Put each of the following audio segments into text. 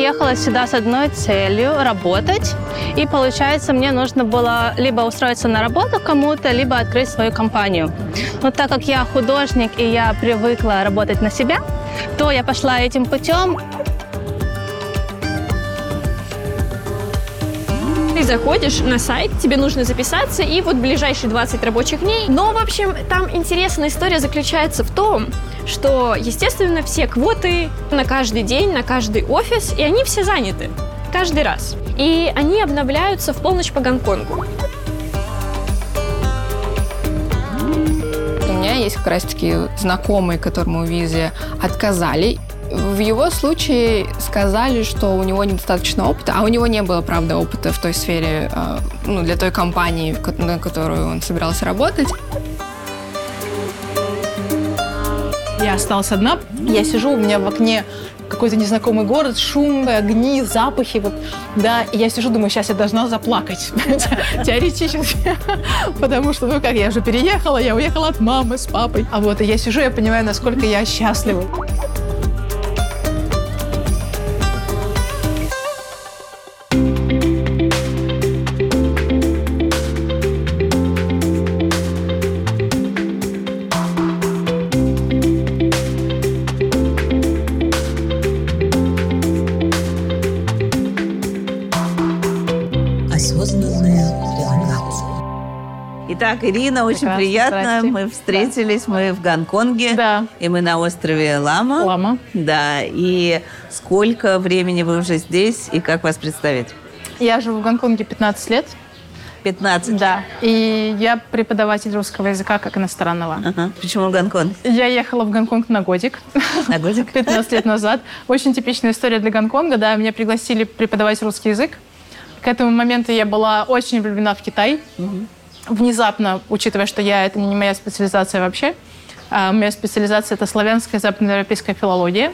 приехала сюда с одной целью – работать. И получается, мне нужно было либо устроиться на работу кому-то, либо открыть свою компанию. Но так как я художник и я привыкла работать на себя, то я пошла этим путем. Ты заходишь на сайт, тебе нужно записаться, и вот ближайшие 20 рабочих дней. Но, в общем, там интересная история заключается в том, что, естественно, все квоты на каждый день, на каждый офис, и они все заняты. Каждый раз. И они обновляются в полночь по Гонконгу. У меня есть как раз-таки знакомый, которому визе отказали. В его случае сказали, что у него недостаточно опыта, а у него не было, правда, опыта в той сфере, э, ну, для той компании, на которую он собирался работать. Я осталась одна. Я сижу, у меня в окне какой-то незнакомый город, шум, огни, запахи, вот, да, и я сижу, думаю, сейчас я должна заплакать, теоретически, потому что, ну как, я уже переехала, я уехала от мамы с папой, а вот, и я сижу, я понимаю, насколько я счастлива. Итак, Ирина, очень Прекрасно, приятно. здрасте. Мы встретились, мы в Гонконге. Да. И мы на острове Лама. Лама. Да. И сколько времени вы уже здесь и как вас представить? Я живу в Гонконге 15 лет, 15. да, и я преподаватель русского языка как иностранного. Ага. Почему Гонконг? Я ехала в Гонконг на годик. На годик? 15 лет назад. Очень типичная история для Гонконга. Да, меня пригласили преподавать русский язык. К этому моменту я была очень влюблена в Китай. Внезапно, учитывая, что я это не моя специализация вообще, а, моя специализация это славянская западноевропейская филология.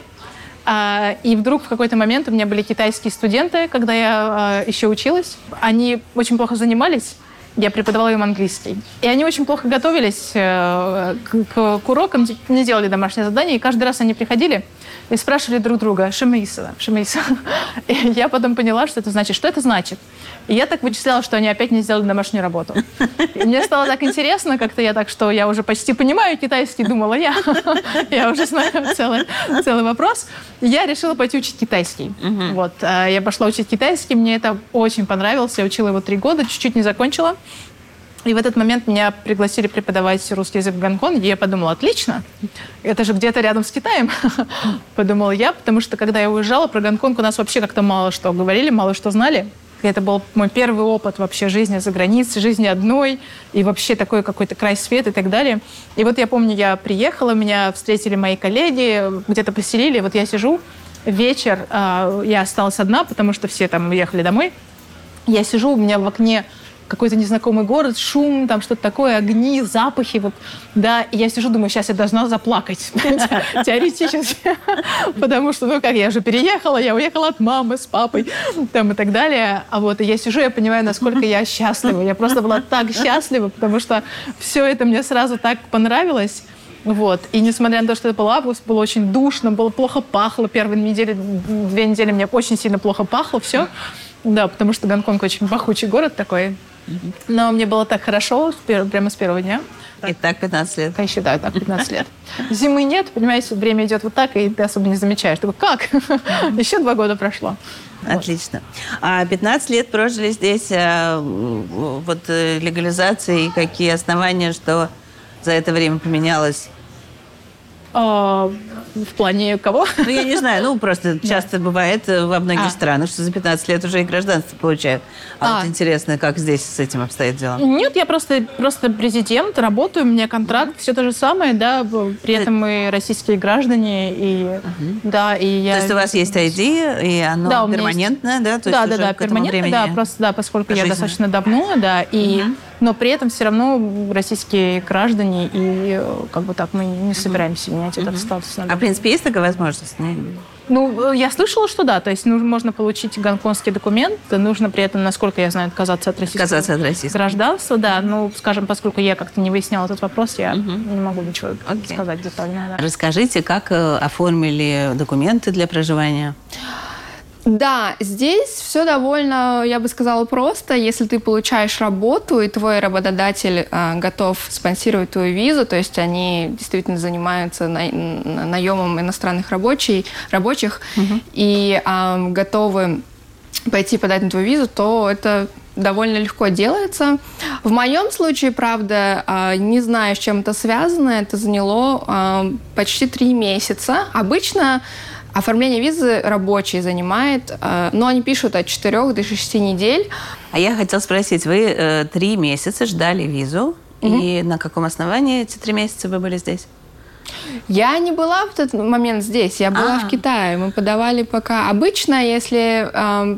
А, И вдруг в какой-то момент у меня были китайские студенты, когда я а, еще училась. Они очень плохо занимались. Я преподавала им английский. И они очень плохо готовились э, к, к- к урокам, не делали домашнее задание. И каждый раз они приходили и спрашивали друг друга «Шемиса, Шемиса». И я потом поняла, что это значит. Что это значит? И я так вычисляла, что они опять не сделали домашнюю работу. И мне стало так интересно, как-то я так, что я уже почти понимаю китайский, думала я. Я уже знаю целый, целый вопрос. И Я решила пойти учить китайский. Вот. а Я пошла учить китайский, мне это очень понравилось. Я учила его три года, чуть-чуть не закончила. И в этот момент меня пригласили преподавать русский язык в Гонконге. И я подумала, отлично, это же где-то рядом с Китаем, подумала я, потому что когда я уезжала про Гонконг, у нас вообще как-то мало что говорили, мало что знали. Это был мой первый опыт вообще жизни за границей, жизни одной, и вообще такой какой-то край света и так далее. И вот я помню, я приехала, меня встретили мои коллеги, где-то поселили, вот я сижу, вечер, а, я осталась одна, потому что все там уехали домой. Я сижу, у меня в окне какой-то незнакомый город, шум, там что-то такое, огни, запахи, вот, да, и я сижу, думаю, сейчас я должна заплакать, теоретически, потому что, ну как, я уже переехала, я уехала от мамы с папой, там и так далее, а вот, и я сижу, я понимаю, насколько я счастлива, я просто была так счастлива, потому что все это мне сразу так понравилось, вот. И несмотря на то, что это был август, было очень душно, было плохо пахло. Первые недели, две недели мне очень сильно плохо пахло все. Да, потому что Гонконг очень пахучий город такой. Но мне было так хорошо прямо с первого дня. И так 15 лет. Я считаю, так, 15 лет. Зимы нет, понимаете, время идет вот так, и ты особо не замечаешь. Ты как? Еще два года прошло. Отлично. А 15 лет прожили здесь, а, вот э, легализация и какие основания, что за это время поменялось? А, в плане кого? Ну, я не знаю, ну, просто часто бывает э, во многих А. странах, что за 15 лет уже и гражданство получают. А, А. вот интересно, как здесь с этим обстоит дело? Нет, я просто, просто президент, работаю, у меня контракт, все то же самое, да, при этом мы российские граждане, и да, и я... То есть у вас есть ID, и оно Да, перманентное, да? То да, да, да, к этому перманентно, времени да, просто, да, поскольку я достаточно давно, да, и, но при этом все равно российские граждане, и э, как бы так мы не собираемся менять этот статус. А, в принципе, есть такая возможность? Ну, э, я слышала, что да, то есть ну, можно получить гонконгский документ, нужно при этом, насколько я знаю, отказаться от российского Отказаться от российского. гражданства, да, ну, скажем, поскольку я как-то не выясняла этот вопрос, я не могу ничего Окей. сказать детально. да. Расскажите, как э, оформили документы для проживания? Да, здесь все довольно, я бы сказала, просто. Если ты получаешь работу, и твой работодатель э, готов спонсировать твою визу, то есть они действительно занимаются на, наемом иностранных рабочий, рабочих угу. и э, готовы пойти подать на твою визу, то это довольно легко делается. В моем случае, правда, а, не знаю, с чем это связано, это заняло почти три месяца. Обычно Оформление визы рабочий занимает, э, но они пишут от 4 до 6 недель. А я хотела спросить, вы э, три месяца ждали визу, угу. и на каком основании эти три месяца вы были здесь? Я не была в тот момент здесь, я была А-а-а. в Китае. Мы подавали пока. Обычно, если э,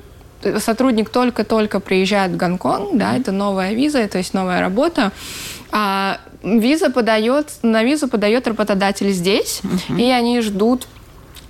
сотрудник только-только приезжает в Гонконг, да, это новая виза, то есть новая работа, а виза подает, на визу подает работодатель здесь, uh-huh. и они ждут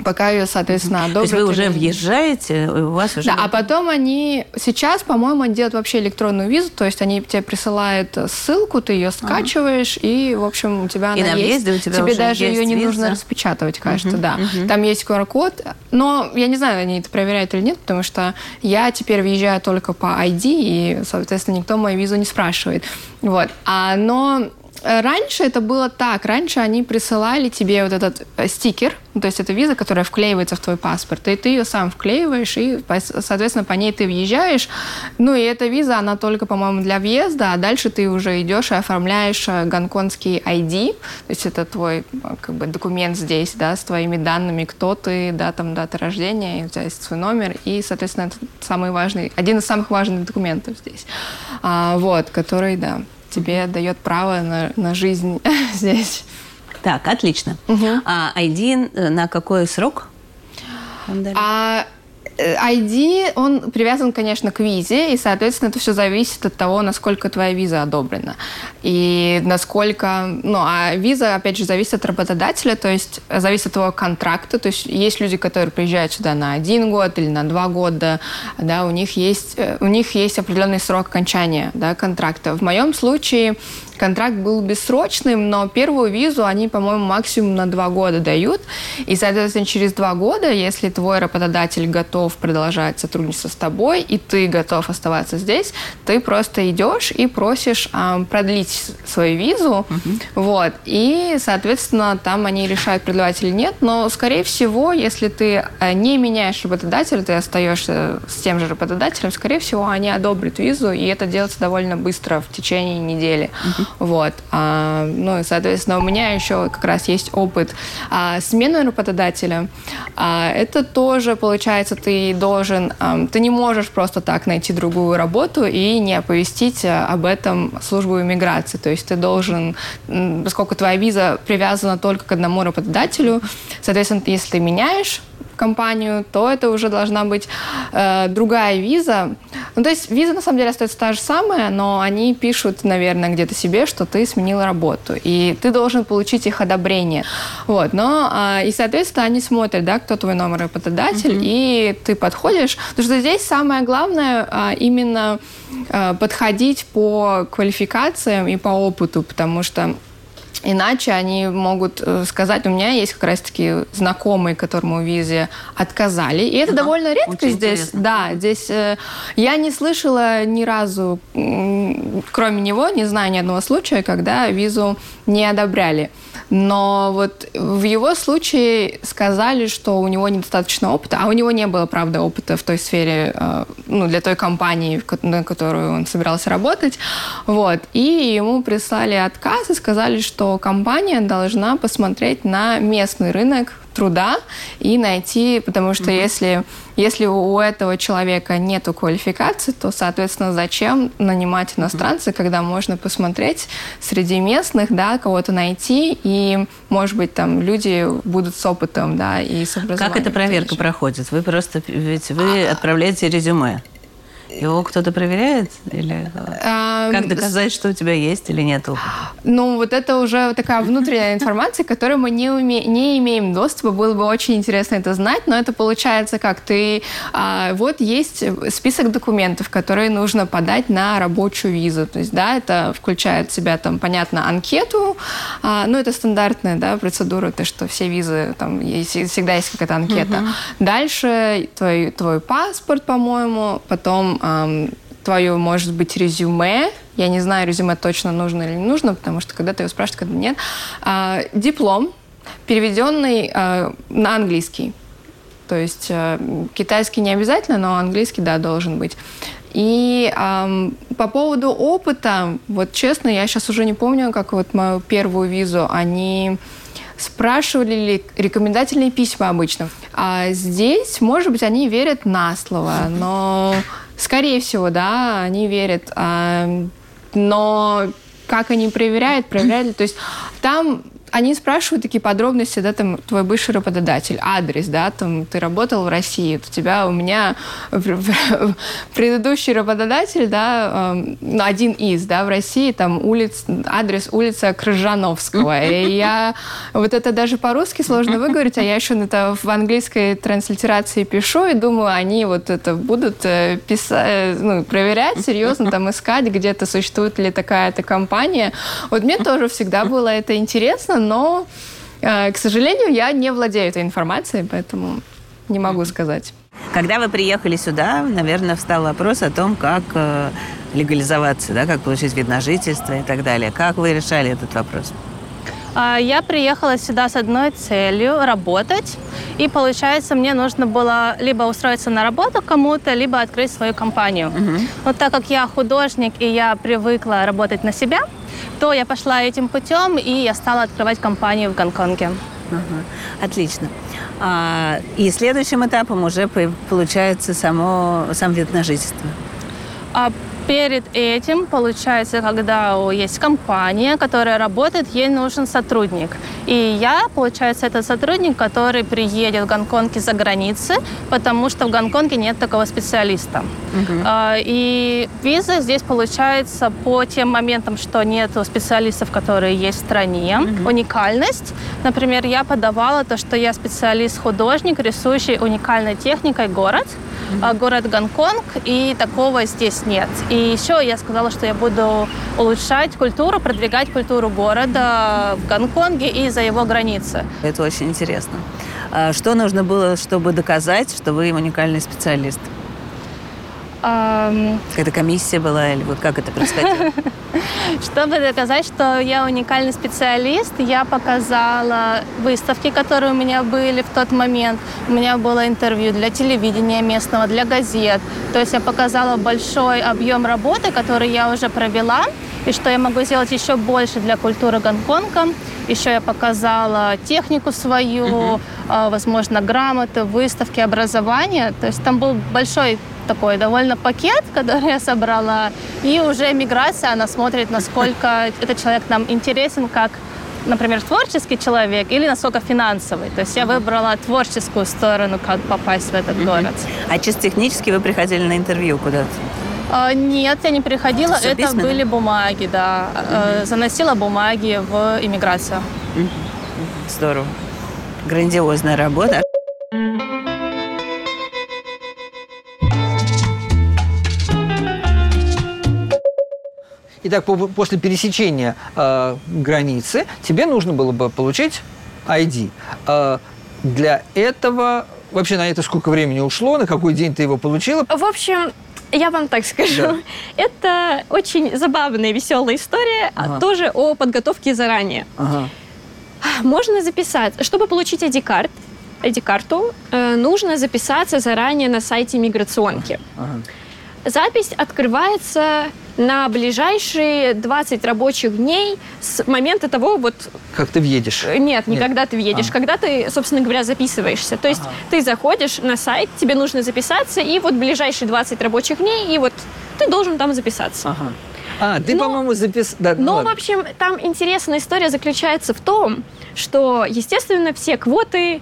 пока ее, соответственно, одобрят. То есть вы уже въезжаете, у вас уже... Да, а потом они... Сейчас, по-моему, они делают вообще электронную визу, то есть они тебе присылают ссылку, ты ее скачиваешь, ага. и, в общем, у тебя и она есть. у тебя тебе даже ее не виза. нужно распечатывать, кажется, угу, да. Угу. Там есть QR-код, но я не знаю, они это проверяют или нет, потому что я теперь въезжаю только по ID, и, соответственно, никто мою визу не спрашивает. Вот. А, но Э, раньше это было так. Раньше они присылали тебе вот этот э, стикер, то есть это виза, которая вклеивается в твой паспорт, и ты ее сам вклеиваешь, и, соответственно, по ней ты въезжаешь. Ну и эта виза, она только, по-моему, для въезда, а дальше ты уже идешь и оформляешь э, гонконгский ID, то есть это твой как бы документ здесь, да, с твоими данными, кто ты, да, там дата рождения, у тебя есть свой номер, и, соответственно, это самый важный, один из самых важных документов здесь, а, вот, который, да, тебе дает право на, на жизнь здесь. Так, отлично. Угу. А ID э, на какой срок? А ID, он привязан, конечно, к визе, и, соответственно, это все зависит от того, насколько твоя виза одобрена. И насколько... Ну, а виза, опять же, зависит от работодателя, то есть зависит от твоего контракта. То есть есть люди, которые приезжают сюда на один год или на два года, да, у них есть, э, у них есть определенный срок окончания да, контракта. В моем случае контракт был бессрочным, но первую визу они, по-моему, максимум на два года дают. И, соответственно, через два года, если твой работодатель готов продолжать сотрудничество с тобой, и ты готов оставаться здесь, ты просто идешь и просишь э, продлить свою визу. Uh-huh. Вот. И, соответственно, там они решают, продлевать или нет. Но, скорее всего, если ты э, не меняешь работодателя, ты остаешься с тем же работодателем, скорее всего, они одобрят визу, и это делается довольно быстро, в течение недели. Uh-huh. Вот. А, ну, и, соответственно, у меня еще как раз есть опыт а, смены работодателя. А, это тоже, получается, ты должен, а, ты не можешь просто так найти другую работу и не оповестить а, об этом службу иммиграции. То есть ты должен, поскольку твоя виза привязана только к одному работодателю, соответственно, если ты меняешь компанию, то это уже должна быть э, другая виза. Ну, то есть виза на самом деле остается та же самая, но они пишут, наверное, где-то себе, что ты сменил работу, и ты должен получить их одобрение. Вот, но э, и соответственно они смотрят, да, кто твой номер работодатель, mm-hmm. и ты подходишь, потому что здесь самое главное э, именно э, подходить по квалификациям и по опыту, потому что Иначе они могут э, сказать, у меня есть как раз-таки знакомые, которому визе отказали. И это ага, довольно редко здесь. Интересно. Да, здесь э, я не слышала ни разу, кроме него, не знаю ни одного случая, когда визу не одобряли. Но вот в его случае сказали, что у него недостаточно опыта, а у него не было, правда, опыта в той сфере, э, ну, для той компании, на которую он собирался работать. Вот. И ему прислали отказ и сказали, что компания должна посмотреть на местный рынок труда и найти, потому что mm-hmm. если, если у этого человека нет квалификации, то, соответственно, зачем нанимать иностранца, mm-hmm. когда можно посмотреть среди местных, да, кого-то найти, и, может быть, там люди будут с опытом, да, и с. Как эта проверка проходит? Вы просто, ведь вы а, отправляете резюме. Его кто-то проверяет? Или А, как доказать, что у тебя есть или нет опыта? Ну, вот это уже такая внутренняя информация, к которой мы не, уме- не имеем доступа. Было бы очень интересно это знать, но это получается как? Ты... а, вот есть список документов, которые нужно подать на рабочую визу. То есть, да, это включает в себя, там, понятно, анкету. а, ну, это стандартная, да, процедура, то, что все визы, там, есть, всегда есть какая-то анкета. Дальше твой, твой паспорт, по-моему, потом твое, может быть, резюме. Я не знаю, резюме точно нужно или не нужно, потому что когда ты его спрашиваешь, когда нет. А, диплом, переведенный а, на английский. То есть э, китайский не обязательно, но английский, да, должен быть. И ам, по поводу опыта, вот честно, я сейчас уже не помню, как вот мою первую визу, они спрашивали ли рекомендательные письма обычно. А здесь, может быть, они верят на слово, но, скорее всего, да, они верят. А, но как они проверяют, проверяют то есть там они спрашивают такие подробности, да, там, твой бывший работодатель, адрес, да, там, ты работал в России, у тебя, у меня предыдущий работодатель, да, эм, ну, один из, да, в России, там, улиц, адрес улица Крыжановского, и я, вот это даже по-русски сложно выговорить, а я еще это в английской транслитерации пишу, и думаю, они вот это будут э, писать, ну, проверять, серьезно, там, искать, где-то существует ли такая-то компания. Вот мне тоже всегда было это интересно, но, э, к сожалению, я не владею этой информацией, поэтому не могу сказать. Когда вы приехали сюда, наверное, встал вопрос о том, как э, легализоваться, да, как получить вид на жительство и так далее. Как вы решали этот вопрос? А, Я приехала сюда с одной целью – работать. И, получается, мне нужно было либо устроиться на работу кому-то, либо открыть свою компанию. Вот так как я художник, и я привыкла работать на себя, то я пошла этим путем, и я стала открывать компанию в Гонконге. Ага, Отлично. А, и следующим этапом уже по- получается само, сам вид на жительство. А перед этим, получается, когда есть компания, которая работает, ей нужен сотрудник. И я, получается, этот сотрудник, который приедет в Гонконг из-за границы, потому что в Гонконге нет такого специалиста. А, И виза здесь получается по тем моментам, что нет специалистов, которые есть в стране. Уникальность. Например, я подавала то, что я специалист-художник, рисующий уникальной техникой город город Гонконг, и такого здесь нет. И еще я сказала, что я буду улучшать культуру, продвигать культуру города в Гонконге и за его границы. Это очень интересно. А что нужно было, чтобы доказать, что вы уникальный специалист? Какая-то комиссия была или вот как это происходило? Чтобы доказать, что я уникальный специалист, я показала выставки, которые у меня были в тот момент. У меня было интервью для телевидения местного, для газет. То есть я показала большой объем работы, который я уже провела, и что я могу сделать еще больше для культуры Гонконга. Еще я показала технику свою, а, возможно, грамоты, выставки, образование. То есть там был большой такой довольно пакет, который я собрала. И уже миграция, она смотрит, насколько этот человек нам интересен, как, например, творческий человек или насколько финансовый. То есть я выбрала творческую сторону, как попасть в этот город. А чисто технически вы приходили на интервью куда-то? А, Нет, я не приходила. Это Это были бумаги, да. Э, Заносила бумаги в иммиграцию. Здорово. Грандиозная работа. Итак, по- после пересечения э, границы тебе нужно было бы получить ID. Э, для этого вообще на это сколько времени ушло, на какой день ты его получила? В общем, я вам так скажу. Да. Это очень забавная, веселая история, а Ага. тоже о подготовке заранее. Ага. Можно записать, чтобы получить ID-карт, ID-карту, э, нужно записаться заранее на сайте миграционки. Ага. Запись открывается на ближайшие 20 рабочих дней с момента того, вот Как ты въедешь? Э, Нет, не Нет. когда ты въедешь, А. когда ты, собственно говоря, записываешься. То есть ты заходишь на сайт, тебе нужно записаться, и вот ближайшие 20 рабочих дней, и вот ты должен там записаться. Ага. А, ты, Но- по-моему, запис... Да, ну Но, в ладно. общем, там интересная история заключается в том, что, естественно, все квоты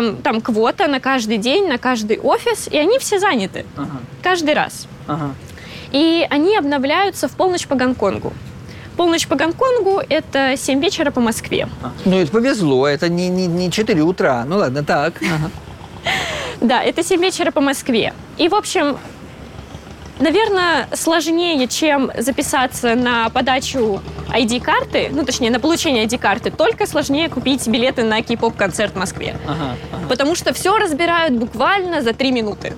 там, там квота на каждый день, на каждый офис, и они все заняты. Ага. Каждый раз. Ага. И они обновляются в полночь по Гонконгу. Полночь по Гонконгу – это 7 вечера по Москве. Ну, это повезло, это не, не, не 4 утра. Ну ладно, так. Ага. Да, это 7 вечера по Москве. И, в общем, наверное, сложнее, чем записаться на подачу ID-карты, ну, точнее, на получение ID-карты, только сложнее купить билеты на кей-поп-концерт в Москве. Ага, ага. Потому что все разбирают буквально за 3 минуты.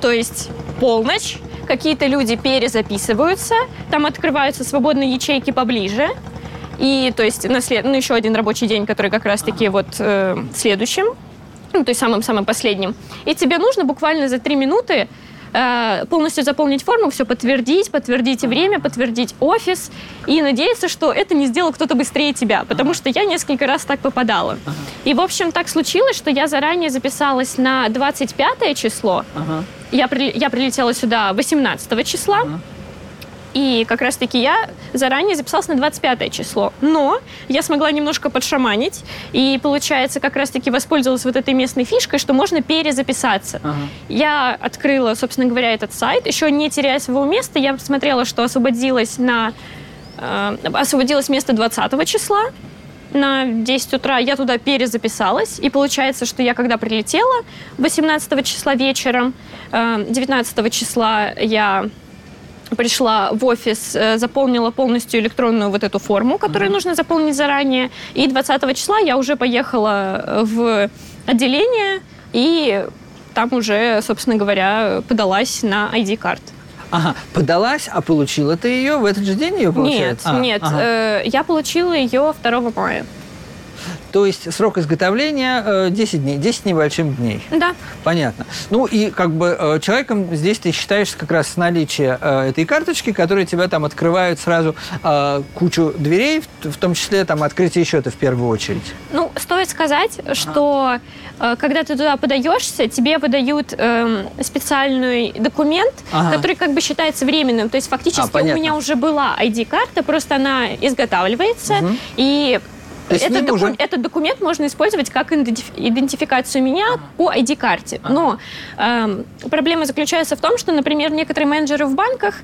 То есть полночь, какие-то люди перезаписываются, там открываются свободные ячейки поближе, и то есть на след... ну, еще один рабочий день, который как раз-таки вот э, следующим, ну, то есть самым-самым последним. И тебе нужно буквально за три минуты полностью заполнить форму, все подтвердить, подтвердить время, подтвердить офис и надеяться, что это не сделал кто-то быстрее тебя, потому что я несколько раз так попадала. И, в общем, так случилось, что я заранее записалась на 25 число, Ага. я, при- я прилетела сюда 18 числа. И как раз-таки я заранее записалась на 25 число. Но я смогла немножко подшаманить. И, получается, как раз-таки воспользовалась вот этой местной фишкой, что можно перезаписаться. Ага. Я открыла, собственно говоря, этот сайт. Еще не теряя своего места, я посмотрела, что освободилось на... э, освободилось место 20 числа на 10 утра, я туда перезаписалась, и получается, что я когда прилетела 18 числа вечером, э, 19 числа я пришла в офис, э, заполнила полностью электронную вот эту форму, которую нужно заполнить заранее, и 20 числа я уже поехала э, в отделение, и там уже, собственно говоря, подалась на ID-карт. Ага, подалась, а получила ты ее в этот же день ее Нет, получается? А, нет, ага. э, я получила ее 2 мая. То есть срок изготовления э, 10 дней, 10 небольшим дней. Да. Понятно. Ну и как бы э, человеком здесь ты считаешься как раз с наличия э, этой карточки, которая тебя там открывают сразу э, кучу дверей, в, том числе там открытие счета в первую очередь. Ну, стоит сказать, что э, когда ты туда подаешься, тебе выдают эм, специальный документ, Ага. который как бы считается временным. То есть фактически А, у меня уже была ID-карта, просто она изготавливается, и есть с этот, доку- уже- этот документ можно использовать как идентиф- идентификацию меня по ID-карте. Но эм, проблема заключается в том, что, например, некоторые менеджеры в банках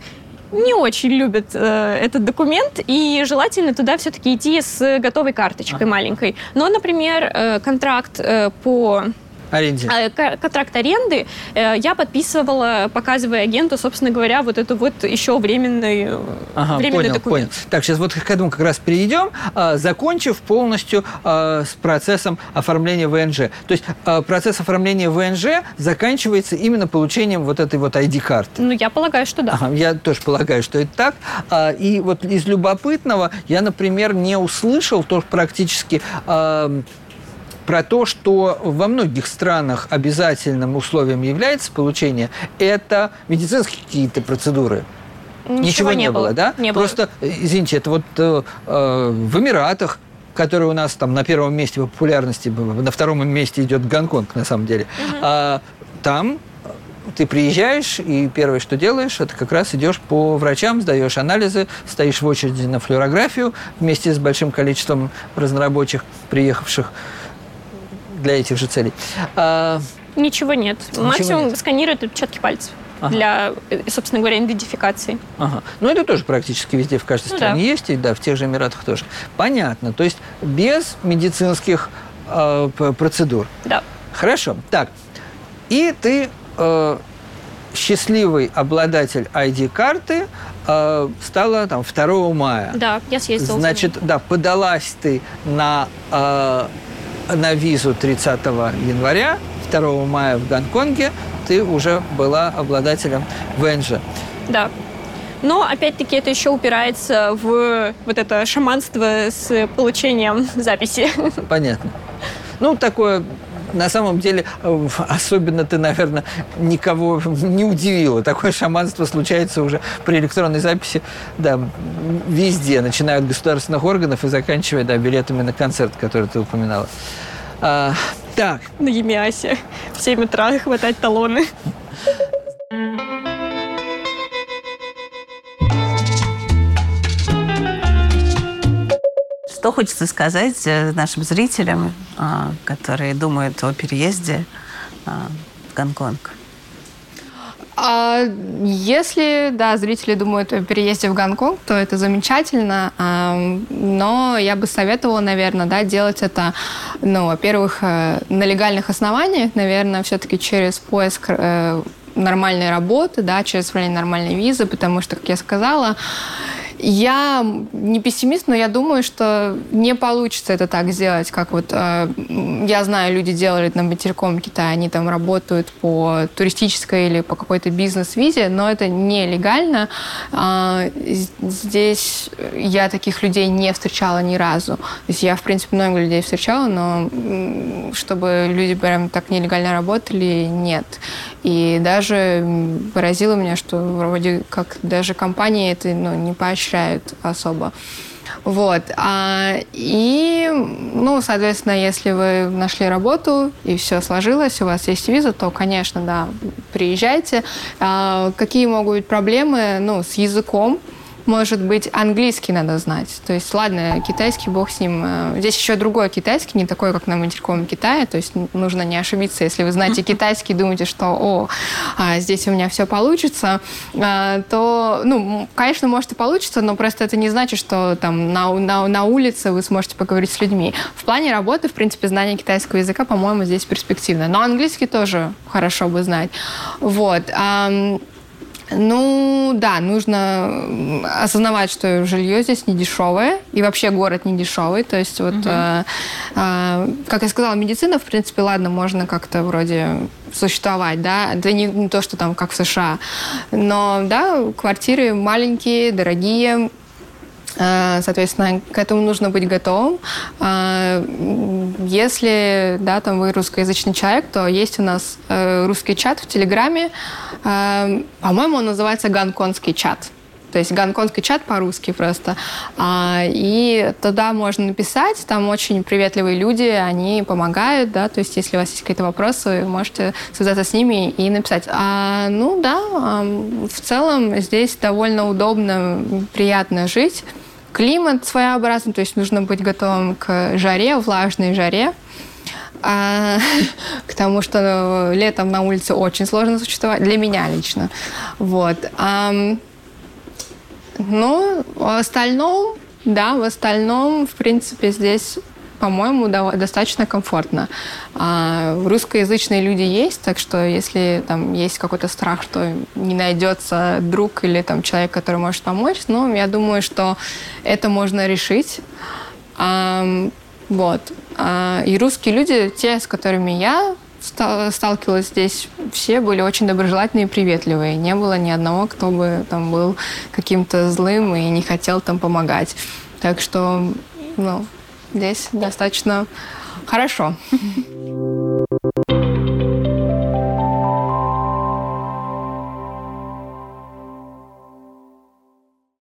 не очень любят э, этот документ, и желательно туда все-таки идти с готовой карточкой маленькой. Но, например, э, контракт э, по Аренде. а, контракт аренды э, я подписывала, показывая агенту, собственно говоря, вот эту вот еще временный, э, Ага, временный понял, документ. понял. Так, сейчас вот к этому как раз перейдем, а, закончив полностью а, с процессом оформления ВНЖ. То есть процесс оформления ВНЖ заканчивается именно получением вот этой вот ID-карты. Ну, я полагаю, что да. Ага, я тоже полагаю, что это так. И вот из любопытного я, например, не услышал то практически про то, что во многих странах обязательным условием является получение, это медицинские какие-то процедуры. Ничего, не, было, да? Не было. Просто, э, извините, это вот э, э, в Эмиратах, которые у нас там на первом месте по популярности, на втором месте идет Гонконг, на самом деле, а, там ты приезжаешь, и первое, что делаешь, это как раз идешь по врачам, сдаешь анализы, стоишь в очереди на флюорографию вместе с большим количеством разнорабочих, приехавших для этих же целей. А, Ничего нет. Максимум нет. сканируют отпечатки пальцев Ага. для, э, собственно говоря, идентификации. Ага. Ну, это тоже практически везде, в каждой Ну стране да. есть, и да, в тех же Эмиратах тоже. Понятно. То есть без медицинских э, процедур. Да. Хорошо. Так. И ты э, счастливый обладатель ID-карты э, стала там 2 мая. Да, я съездила. Значит, да, подалась ты на, э, на визу 30 января, 2 мая в Гонконге ты уже была обладателем ВНЖ. Да. Но, опять-таки, это еще упирается в вот это шаманство с получением записи. Понятно. Ну, такое, на самом деле, э, особенно ты, наверное, никого не удивила. Такое шаманство случается уже при электронной записи, да, везде, начиная от государственных органов и заканчивая, да, билетами на концерт, который ты упоминала. А, так, На Емиасе. В 7 утра хватать талоны. Что хочется сказать э, нашим зрителям, а, которые думают о переезде а, в Гонконг? А если, да, зрители думают о переезде в Гонконг, то это замечательно, но я бы советовала, наверное, да, делать это, ну, во-первых, э, на легальных основаниях, наверное, все-таки через поиск э, нормальной работы, да, через нормальной визы, потому что, как я сказала, я не пессимист, но я думаю, что не получится это так сделать, как вот э, я знаю, люди делали на материком Китая, они там работают по туристической или по какой-то бизнес-визе, но это нелегально. Э, здесь я таких людей не встречала ни разу. То есть я, в принципе, много людей встречала, но чтобы люди прям так нелегально работали, нет. И даже поразило меня, что вроде как даже компании это ну, не поощряют поощряют особо. Вот. А, и, ну, соответственно, если вы нашли работу и все сложилось, у вас есть виза, то, конечно, да, приезжайте. А, какие могут быть проблемы? Ну, с языком может быть, английский надо знать. То есть, ладно, китайский, бог с ним. Э, здесь еще другой китайский, не такой, как на материковом Китае. То есть нужно не ошибиться, если вы знаете китайский, думаете, что, о, а, здесь у меня все получится, а, то, ну, конечно, может и получится, но просто это не значит, что там на, на, на улице вы сможете поговорить с людьми. В плане работы, в принципе, знание китайского языка, по-моему, здесь перспективно. Но английский тоже хорошо бы знать. Вот. Ну, да, нужно осознавать, что жилье здесь не дешевое, и вообще город не дешевый. То есть вот, угу. э, э, как я сказала, медицина, в принципе, ладно, можно как-то вроде существовать, да, это не, не то, что там как в США, но, да, квартиры маленькие, дорогие, Э, соответственно, к этому нужно быть готовым. Э, если да, там вы русскоязычный человек, то есть у нас э, русский чат в Телеграме. По-моему, он называется «Гонконгский чат». То есть гонконгский чат по-русски просто. А, и туда можно написать, там очень приветливые люди, они помогают, да, то есть если у вас есть какие-то вопросы, вы можете связаться с ними и написать. А, ну да, в целом здесь довольно удобно, приятно жить. Климат своеобразный, то есть нужно быть готовым к жаре, влажной жаре. А, к тому, что летом на улице очень сложно существовать, для меня лично. Вот. А, ну, в остальном, да, в остальном, в принципе, здесь по-моему, достаточно комфортно. А русскоязычные люди есть, так что если там есть какой-то страх, что не найдется друг или там человек, который может помочь, ну, я думаю, что это можно решить. А, вот. А, и русские люди, те, с которыми я сталкивалась здесь, все были очень доброжелательные и приветливые. Не было ни одного, кто бы там был каким-то злым и не хотел там помогать. Так что, ну, здесь достаточно хорошо.